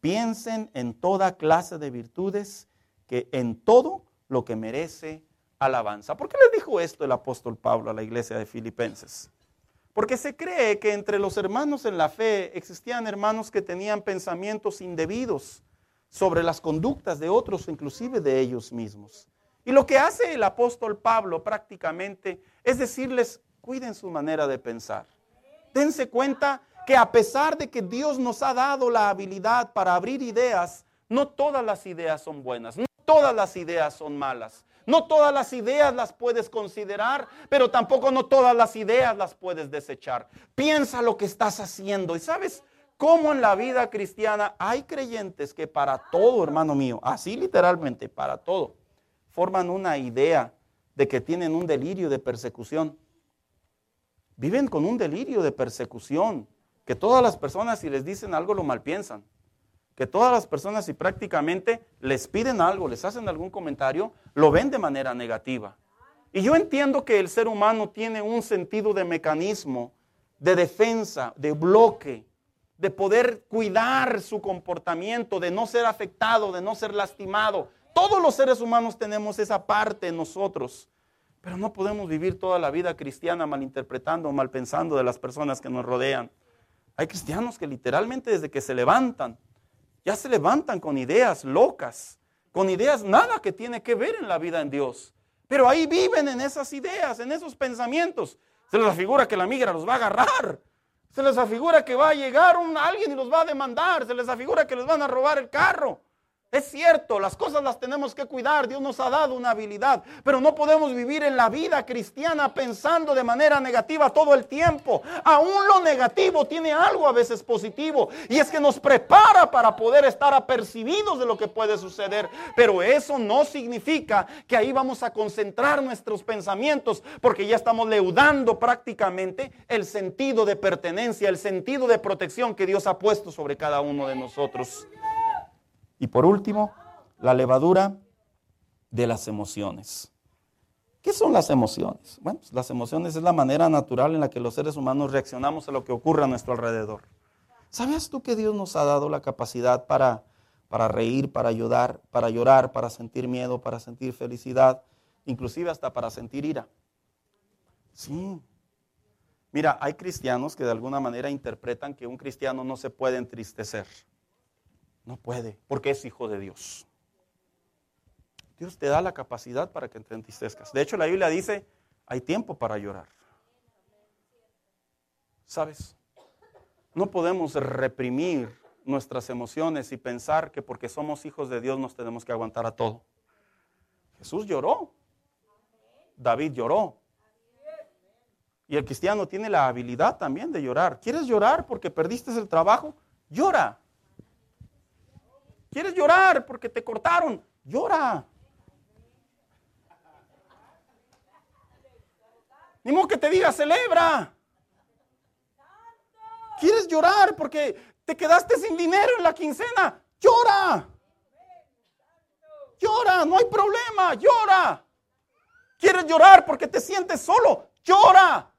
Piensen en toda clase de virtudes, que en todo lo que merece alabanza. ¿Por qué le dijo esto el apóstol Pablo a la iglesia de Filipenses? Porque se cree que entre los hermanos en la fe existían hermanos que tenían pensamientos indebidos sobre las conductas de otros, inclusive de ellos mismos. Y lo que hace el apóstol Pablo prácticamente es decirles, cuiden su manera de pensar. Dense cuenta que a pesar de que Dios nos ha dado la habilidad para abrir ideas, no todas las ideas son buenas, no todas las ideas son malas. No todas las ideas las puedes considerar, pero tampoco no todas las ideas las puedes desechar. Piensa lo que estás haciendo. Y sabes cómo en la vida cristiana hay creyentes que para todo, hermano mío, así literalmente, para todo, forman una idea de que tienen un delirio de persecución. Viven con un delirio de persecución, que todas las personas si les dicen algo lo malpiensan, que todas las personas si prácticamente les piden algo, les hacen algún comentario, lo ven de manera negativa. Y yo entiendo que el ser humano tiene un sentido de mecanismo, de defensa, de bloque, de poder cuidar su comportamiento, de no ser afectado, de no ser lastimado. Todos los seres humanos tenemos esa parte en nosotros. Pero no podemos vivir toda la vida cristiana malinterpretando o malpensando de las personas que nos rodean. Hay cristianos que literalmente desde que se levantan, ya se levantan con ideas locas, con ideas nada que tiene que ver en la vida en Dios. Pero ahí viven en esas ideas, en esos pensamientos. Se les afigura que la migra los va a agarrar. Se les afigura que va a llegar un, alguien y los va a demandar. Se les afigura que les van a robar el carro. Es cierto, las cosas las tenemos que cuidar, Dios nos ha dado una habilidad, pero no podemos vivir en la vida cristiana pensando de manera negativa todo el tiempo. Aún lo negativo tiene algo a veces positivo y es que nos prepara para poder estar apercibidos de lo que puede suceder, pero eso no significa que ahí vamos a concentrar nuestros pensamientos porque ya estamos leudando prácticamente el sentido de pertenencia, el sentido de protección que Dios ha puesto sobre cada uno de nosotros. Y por último, la levadura de las emociones. ¿Qué son las emociones? Bueno, pues las emociones es la manera natural en la que los seres humanos reaccionamos a lo que ocurre a nuestro alrededor. ¿Sabías tú que Dios nos ha dado la capacidad para, para reír, para ayudar, para llorar, para sentir miedo, para sentir felicidad, inclusive hasta para sentir ira? Sí. Mira, hay cristianos que de alguna manera interpretan que un cristiano no se puede entristecer. No puede, porque es hijo de Dios. Dios te da la capacidad para que te entristezcas. De hecho, la Biblia dice, hay tiempo para llorar. ¿Sabes? No podemos reprimir nuestras emociones y pensar que porque somos hijos de Dios nos tenemos que aguantar a todo. Jesús lloró. David lloró. Y el cristiano tiene la habilidad también de llorar. ¿Quieres llorar porque perdiste el trabajo? Llora. ¿Quieres llorar porque te cortaron? Llora. Ni modo que te diga, celebra. ¿Quieres llorar porque te quedaste sin dinero en la quincena? Llora. Llora, no hay problema, llora. ¿Quieres llorar porque te sientes solo? Llora.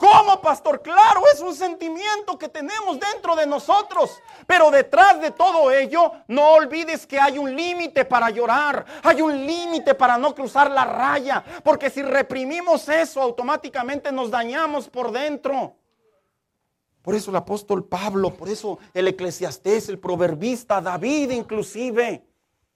¿Cómo, pastor? Claro, es un sentimiento que tenemos dentro de nosotros. Pero detrás de todo ello, no olvides que hay un límite para llorar. Hay un límite para no cruzar la raya. Porque si reprimimos eso, automáticamente nos dañamos por dentro. Por eso el apóstol Pablo, por eso el eclesiastés, el proverbista, David inclusive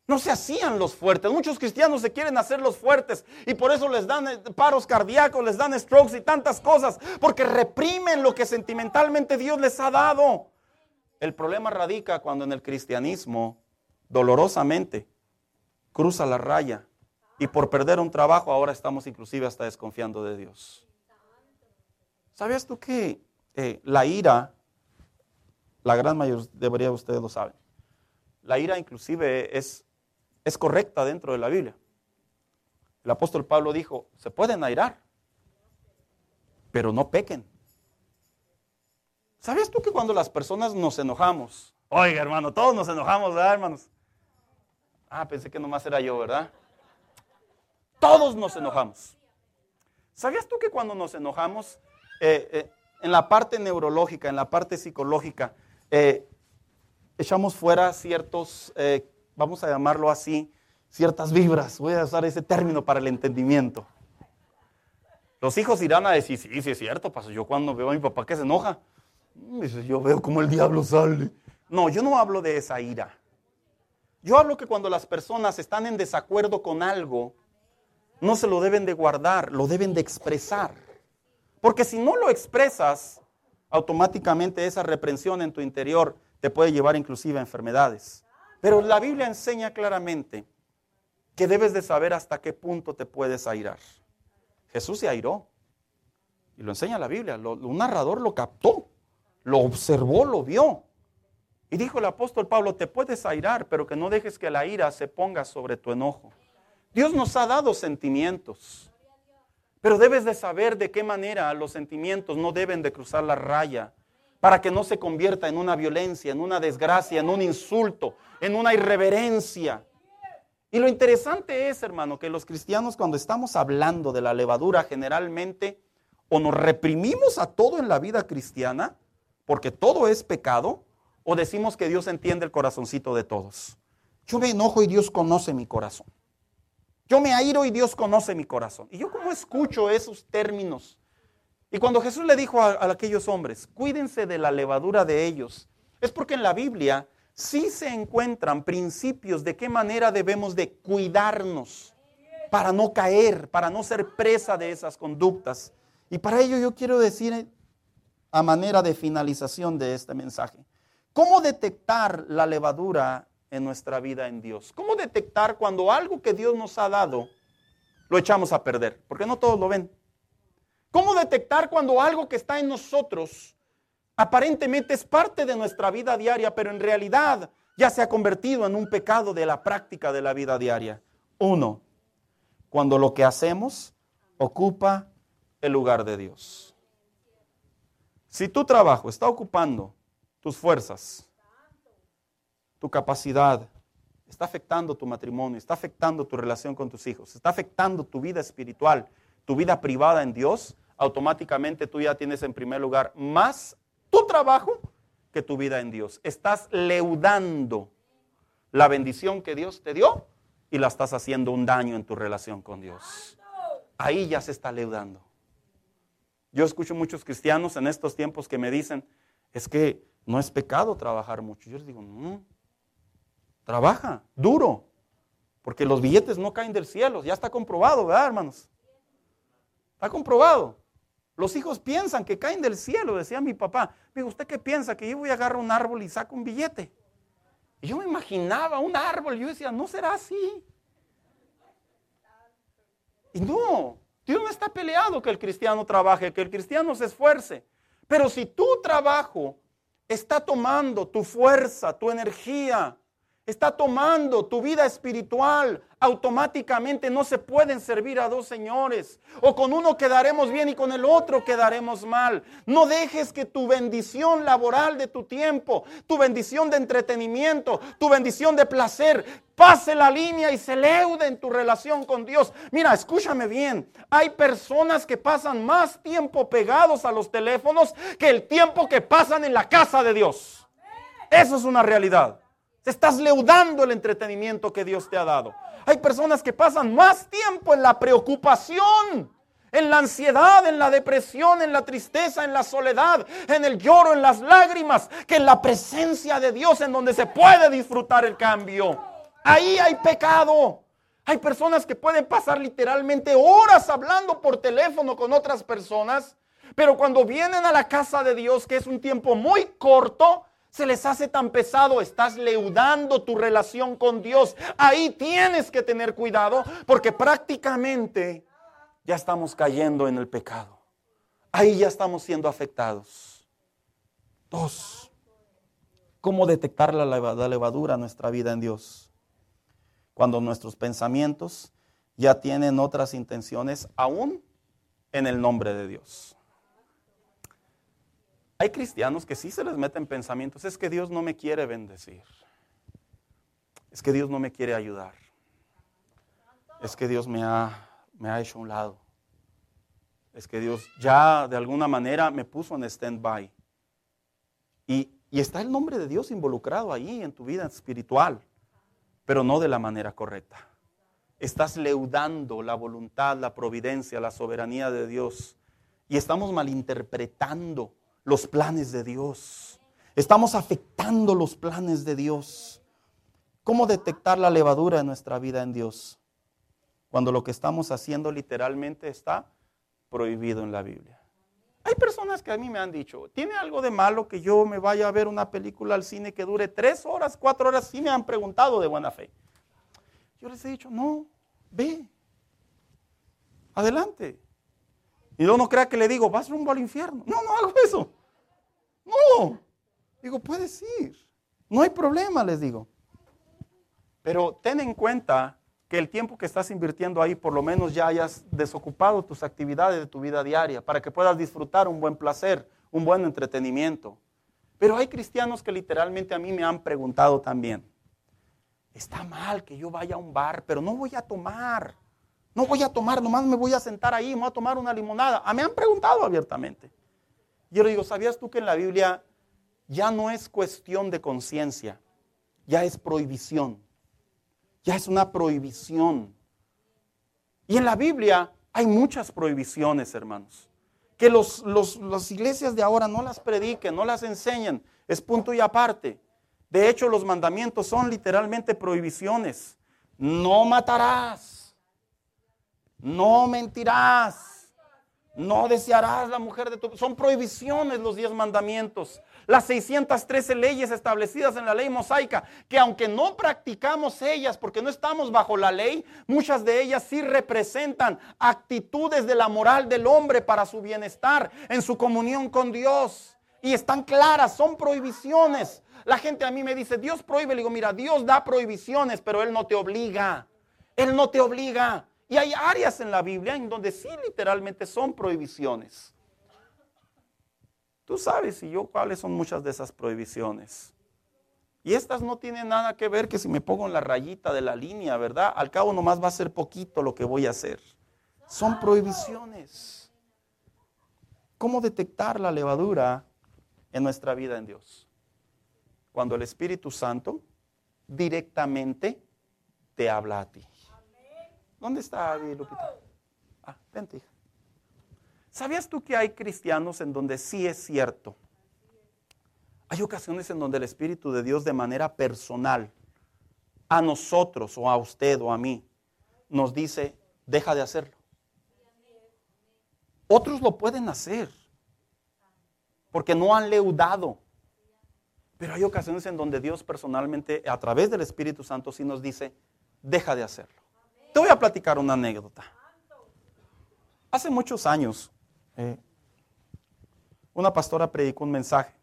no se hacían los fuertes. Muchos cristianos se quieren hacer los fuertes y por eso les dan eh, paros cardíacos, les dan strokes y tantas cosas, porque reprimen lo que sentimentalmente Dios les ha dado. El problema radica cuando en el cristianismo, dolorosamente, cruza la raya y por perder un trabajo ahora estamos inclusive hasta desconfiando de Dios. ¿Sabías tú que eh, la ira, la gran mayoría de ustedes lo saben, la ira inclusive es es correcta dentro de la Biblia. El apóstol Pablo dijo, se pueden airar, pero no pequen. ¿Sabes tú que cuando las personas nos enojamos, oiga hermano, todos nos enojamos, ¿verdad hermanos? Ah, pensé que nomás era yo, ¿verdad? Todos nos enojamos. ¿Sabías tú que cuando nos enojamos, eh, eh, en la parte neurológica, en la parte psicológica, eh, echamos fuera ciertos vamos a llamarlo así, ciertas vibras. Voy a usar ese término para el entendimiento. Los hijos irán a decir, sí, sí es cierto, paso. Yo cuando veo a mi papá que se enoja, yo veo como el diablo sale. No, yo no hablo de esa ira. Yo hablo que cuando las personas están en desacuerdo con algo, no se lo deben de guardar, lo deben de expresar. Porque si no lo expresas, automáticamente esa reprensión en tu interior te puede llevar inclusive a enfermedades. Pero la Biblia enseña claramente que debes de saber hasta qué punto te puedes airar. Jesús se airó. Y lo enseña la Biblia. un narrador lo captó, lo observó, lo vio. Y dijo el apóstol Pablo, te puedes airar, pero que no dejes que la ira se ponga sobre tu enojo. Dios nos ha dado sentimientos, pero debes de saber de qué manera los sentimientos no deben de cruzar la raya para que no se convierta en una violencia, en una desgracia, en un insulto, en una irreverencia. Y lo interesante es, hermano, que los cristianos cuando estamos hablando de la levadura generalmente o nos reprimimos a todo en la vida cristiana, porque todo es pecado, o decimos que Dios entiende el corazoncito de todos. Yo me enojo y Dios conoce mi corazón. Yo me airo y Dios conoce mi corazón. Y yo como escucho esos términos. Y cuando Jesús le dijo a, aquellos hombres, cuídense de la levadura de ellos, es porque en la Biblia sí se encuentran principios de qué manera debemos de cuidarnos para no caer, para no ser presa de esas conductas. Y para ello yo quiero decir a manera de finalización de este mensaje, ¿cómo detectar la levadura en nuestra vida en Dios? ¿Cómo detectar cuando algo que Dios nos ha dado lo echamos a perder? Porque no todos lo ven. ¿Cómo detectar cuando algo que está en nosotros aparentemente es parte de nuestra vida diaria, pero en realidad ya se ha convertido en un pecado de la práctica de la vida diaria? Uno, cuando lo que hacemos ocupa el lugar de Dios. Si tu trabajo está ocupando tus fuerzas, tu capacidad, está afectando tu matrimonio, está afectando tu relación con tus hijos, está afectando tu vida espiritual, tu vida privada en Dios, automáticamente tú ya tienes en primer lugar más tu trabajo que tu vida en Dios. Estás leudando la bendición que Dios te dio y la estás haciendo un daño en tu relación con Dios. Ahí ya se está leudando. Yo escucho muchos cristianos en estos tiempos que me dicen, es que no es pecado trabajar mucho. Yo les digo, no, trabaja duro, porque los billetes no caen del cielo, ya está comprobado, ¿verdad, hermanos? Está comprobado. Los hijos piensan que caen del cielo, decía mi papá. Digo, ¿usted qué piensa? Que yo voy a agarrar un árbol y saco un billete. Y yo me imaginaba un árbol, y yo decía, no será así. Y no, Dios no está peleado que el cristiano trabaje, que el cristiano se esfuerce. Pero si tu trabajo está tomando tu fuerza, tu energía, está tomando tu vida espiritual, automáticamente no se pueden servir a dos señores. O con uno quedaremos bien y con el otro quedaremos mal. No dejes que tu bendición laboral de tu tiempo, tu bendición de entretenimiento, tu bendición de placer, pase la línea y se leude en tu relación con Dios. Mira, escúchame bien. Hay personas que pasan más tiempo pegados a los teléfonos que el tiempo que pasan en la casa de Dios. Eso es una realidad. Estás leudando el entretenimiento que Dios te ha dado. Hay personas que pasan más tiempo en la preocupación, en la ansiedad, en la depresión, en la tristeza, en la soledad, en el lloro, en las lágrimas, que en la presencia de Dios en donde se puede disfrutar el cambio. Ahí hay pecado. Hay personas que pueden pasar literalmente horas hablando por teléfono con otras personas, pero cuando vienen a la casa de Dios, que es un tiempo muy corto, se les hace tan pesado, estás leudando tu relación con Dios. Ahí tienes que tener cuidado porque prácticamente ya estamos cayendo en el pecado. Ahí ya estamos siendo afectados. Dos, ¿cómo detectar la levadura en nuestra vida en Dios? Cuando nuestros pensamientos ya tienen otras intenciones aún en el nombre de Dios. Hay cristianos que sí se les meten pensamientos, es que Dios no me quiere bendecir. Es que Dios no me quiere ayudar. Es que Dios me ha, me ha hecho a un lado. Es que Dios ya de alguna manera me puso en stand-by. Y, y está el nombre de Dios involucrado ahí en tu vida espiritual, pero no de la manera correcta. Estás leudando la voluntad, la providencia, la soberanía de Dios. Y estamos malinterpretando los planes de Dios. Estamos afectando los planes de Dios. ¿Cómo detectar la levadura en nuestra vida en Dios? Cuando lo que estamos haciendo literalmente está prohibido en la Biblia. Hay personas que a mí me han dicho, ¿tiene algo de malo que yo me vaya a ver una película al cine que dure tres horas, cuatro horas? Sí me han preguntado de buena fe. Yo les he dicho, no, ve, adelante. Y yo no crea que le digo, vas rumbo al infierno. No, no hago eso. No. Digo, puedes ir. No hay problema, les digo. Pero ten en cuenta que el tiempo que estás invirtiendo ahí, por lo menos ya hayas desocupado tus actividades de tu vida diaria para que puedas disfrutar un buen placer, un buen entretenimiento. Pero hay cristianos que literalmente a mí me han preguntado también, está mal que yo vaya a un bar, pero no voy a tomar. No voy a tomar, nomás me voy a sentar ahí, me voy a tomar una limonada. Ah, me han preguntado abiertamente. Yo le digo, ¿sabías tú que en la Biblia ya no es cuestión de conciencia, ya es prohibición? Ya es una prohibición. Y en la Biblia hay muchas prohibiciones, hermanos. Que los, las iglesias de ahora no las prediquen, no las enseñen. Es punto y aparte. De hecho, los mandamientos son literalmente prohibiciones. No matarás. No mentirás no desearás la mujer de tu... Son prohibiciones los diez mandamientos. Las 613 leyes establecidas en la ley mosaica, que aunque no practicamos ellas porque no estamos bajo la ley, muchas de ellas sí representan actitudes de la moral del hombre para su bienestar, en su comunión con Dios. Y están claras, son prohibiciones. La gente a mí me dice, Dios prohíbe. Le digo, mira, Dios da prohibiciones, pero Él no te obliga. Él no te obliga. Y hay áreas en la Biblia en donde sí literalmente son prohibiciones. Tú sabes y yo cuáles son muchas de esas prohibiciones. Y estas no tienen nada que ver que si me pongo en la rayita de la línea, ¿verdad? Al cabo nomás va a ser poquito lo que voy a hacer. Son prohibiciones. ¿Cómo detectar la levadura en nuestra vida en Dios? Cuando el Espíritu Santo directamente te habla a ti. ¿Dónde está Abby, Lupita? Ah, vente, hija. ¿Sabías tú que hay cristianos en donde sí es cierto? Hay ocasiones en donde el Espíritu de Dios de manera personal, a nosotros o a usted o a mí, nos dice, deja de hacerlo. Otros lo pueden hacer porque no han leudado. Pero hay ocasiones en donde Dios personalmente, a través del Espíritu Santo, sí nos dice, deja de hacerlo. Te voy a platicar una anécdota. Hace muchos años, eh, una pastora predicó un mensaje.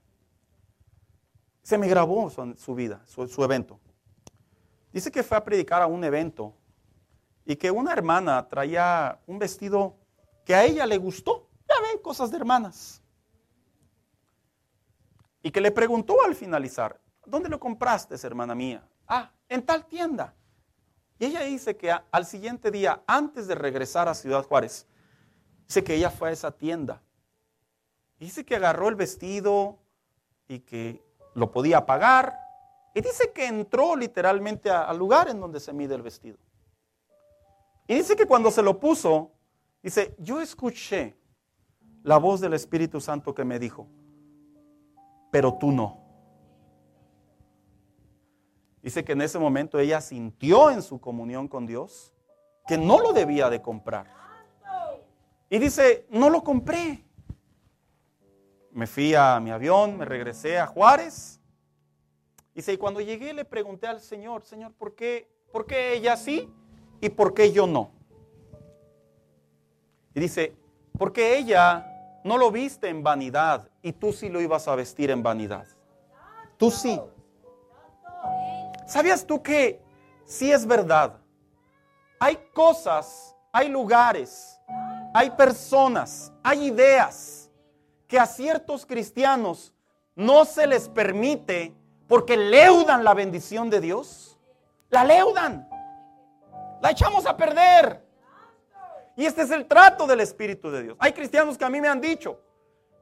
Se me grabó su, vida, su, su evento. Dice que fue a predicar a un evento y que una hermana traía un vestido que a ella le gustó. Ya ven, cosas de hermanas. Y que le preguntó al finalizar, ¿dónde lo compraste, hermana mía? Ah, en tal tienda. Y ella dice que al siguiente día, antes de regresar a Ciudad Juárez, dice que ella fue a esa tienda. dice que agarró el vestido y que lo podía pagar. Y dice que entró literalmente al lugar en donde se mide el vestido. Y dice que cuando se lo puso, dice, yo escuché la voz del Espíritu Santo que me dijo, pero tú no. Dice que en ese momento ella sintió en su comunión con Dios que no lo debía de comprar. Y dice, no lo compré. Me fui a mi avión, me regresé a Juárez. Dice, y cuando llegué le pregunté al Señor, Señor, ¿por qué, ¿por qué ella sí y por qué yo no? Y dice, porque ella no lo viste en vanidad y tú sí lo ibas a vestir en vanidad. Tú sí. ¿Sabías tú que sí es verdad? Hay cosas, hay lugares, hay personas, hay ideas que a ciertos cristianos no se les permite porque leudan la bendición de Dios. La leudan. La echamos a perder. Y este es el trato del Espíritu de Dios. Hay cristianos que a mí me han dicho,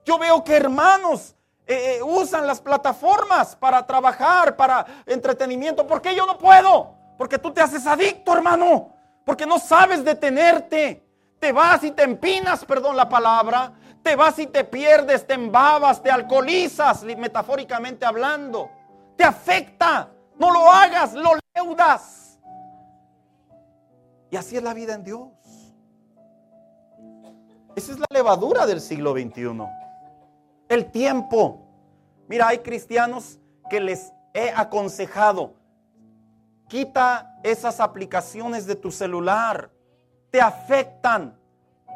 yo veo que hermanos eh, eh, usan las plataformas para trabajar, para entretenimiento. ¿Por qué yo no puedo? Porque tú te haces adicto, hermano. Porque no sabes detenerte. Te vas y te empinas, perdón la palabra. Te vas y te pierdes, te embabas, te alcoholizas, metafóricamente hablando. Te afecta. No lo hagas, lo leudas. Y así es la vida en Dios. Esa es la levadura del siglo XXI el tiempo. Mira, hay cristianos que les he aconsejado, quita esas aplicaciones de tu celular, te afectan.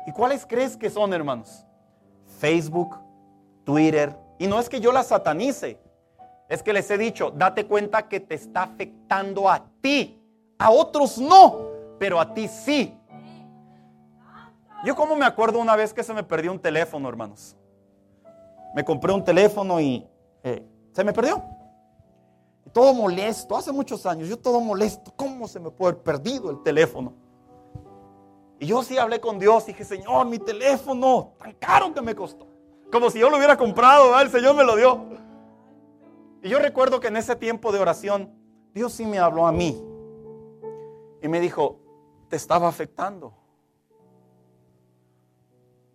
¿Y cuáles crees que son, hermanos? Facebook, Twitter. Y no es que yo las satanice, es que les he dicho, date cuenta que te está afectando a ti. A otros no, pero a ti sí. Yo como me acuerdo una vez que se me perdió un teléfono, hermanos me compré un teléfono y eh, se me perdió. todo molesto, hace muchos años, yo todo molesto, ¿cómo se me puede haber perdido el teléfono? Y yo sí hablé con Dios, dije, Señor, mi teléfono, tan caro que me costó. Como si yo lo hubiera comprado, el Señor me lo dio. Y yo recuerdo que en ese tiempo de oración, Dios sí me habló a mí. Y me dijo, te estaba afectando.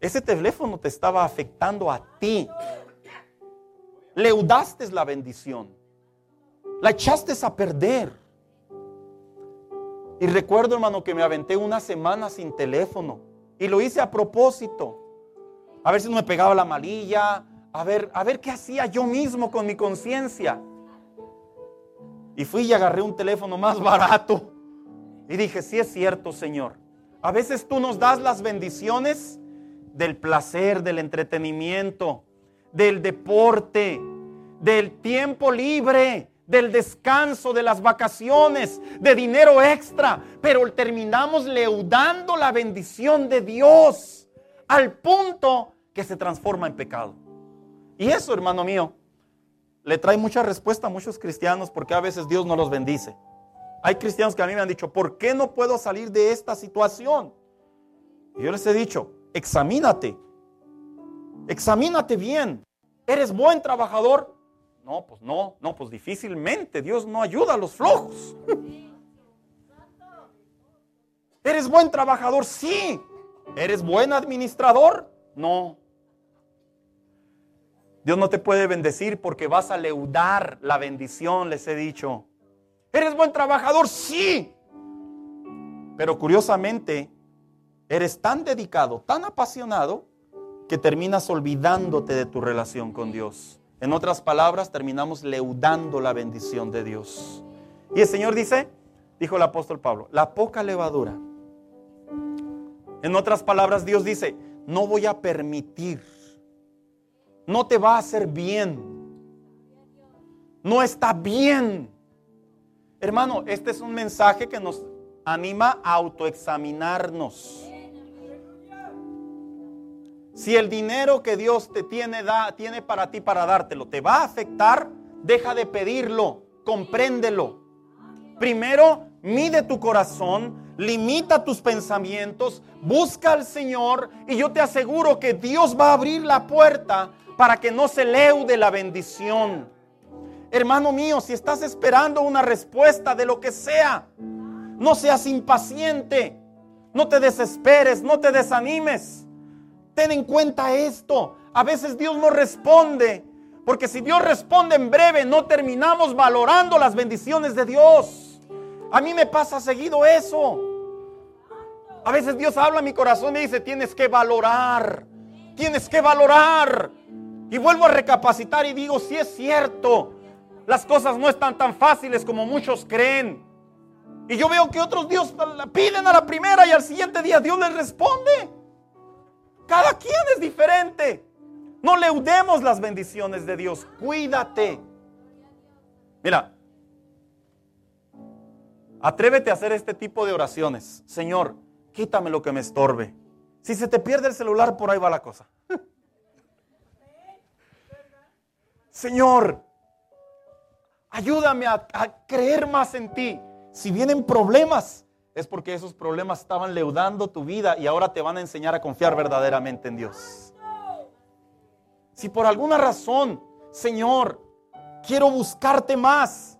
Ese teléfono te estaba afectando a ti. Leudaste la bendición. La echaste a perder. Y recuerdo, hermano, que me aventé una semana sin teléfono. Y lo hice a propósito. A ver si no me pegaba la malilla. A ver, a ver qué hacía yo mismo con mi conciencia. Y fui y agarré un teléfono más barato. Y dije, sí es cierto, Señor. A veces tú nos das las bendiciones del placer, del entretenimiento, del deporte, del tiempo libre, del descanso, de las vacaciones, de dinero extra, pero terminamos leudando la bendición de Dios al punto que se transforma en pecado. Y eso, hermano mío, le trae mucha respuesta a muchos cristianos porque a veces Dios no los bendice. Hay cristianos que a mí me han dicho, ¿por qué no puedo salir de esta situación? Y yo les he dicho, examínate, examínate bien. ¿Eres buen trabajador? No, pues no, no, pues difícilmente. Dios no ayuda a los flojos. ¿Eres buen trabajador? Sí. ¿Eres buen administrador? No. Dios no te puede bendecir porque vas a leudar la bendición, les he dicho. ¿Eres buen trabajador? Sí. Pero curiosamente, eres tan dedicado, tan apasionado, que terminas olvidándote de tu relación con Dios. En otras palabras, terminamos leudando la bendición de Dios. Y el Señor dice, dijo el apóstol Pablo, la poca levadura. En otras palabras, Dios dice, no voy a permitir, no te va a hacer bien, no está bien. Hermano, este es un mensaje que nos anima a autoexaminarnos. Si el dinero que Dios te tiene, da, tiene para ti para dártelo, te va a afectar, deja de pedirlo, compréndelo. Primero, mide tu corazón, limita tus pensamientos, busca al Señor y yo te aseguro que Dios va a abrir la puerta para que no se leude la bendición. Hermano mío, si estás esperando una respuesta de lo que sea, no seas impaciente, no te desesperes, no te desanimes. Ten en cuenta esto. A veces Dios no responde. Porque si Dios responde en breve, no terminamos valorando las bendiciones de Dios. A mí me pasa seguido eso. A veces Dios habla a mi corazón y dice, tienes que valorar. Tienes que valorar. Y vuelvo a recapacitar y digo, si es cierto, las cosas no están tan fáciles como muchos creen. Y yo veo que otros Dios piden a la primera y al siguiente día Dios les responde. Cada quien es diferente. No leudemos las bendiciones de Dios. Cuídate. Mira, atrévete a hacer este tipo de oraciones. Señor, quítame lo que me estorbe. Si se te pierde el celular, por ahí va la cosa. Señor, ayúdame a, a, creer más en ti. Si vienen problemas, es porque esos problemas estaban leudando tu vida y ahora te van a enseñar a confiar verdaderamente en Dios. Si por alguna razón, Señor, quiero buscarte más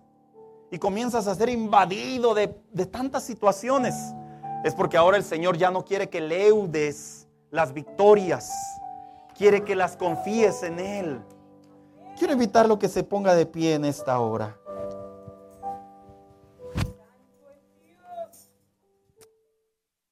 y comienzas a ser invadido de, de tantas situaciones, es porque ahora el Señor ya no quiere que leudes las victorias, quiere que las confíes en Él. Quiero invitarlo que se ponga de pie en esta hora.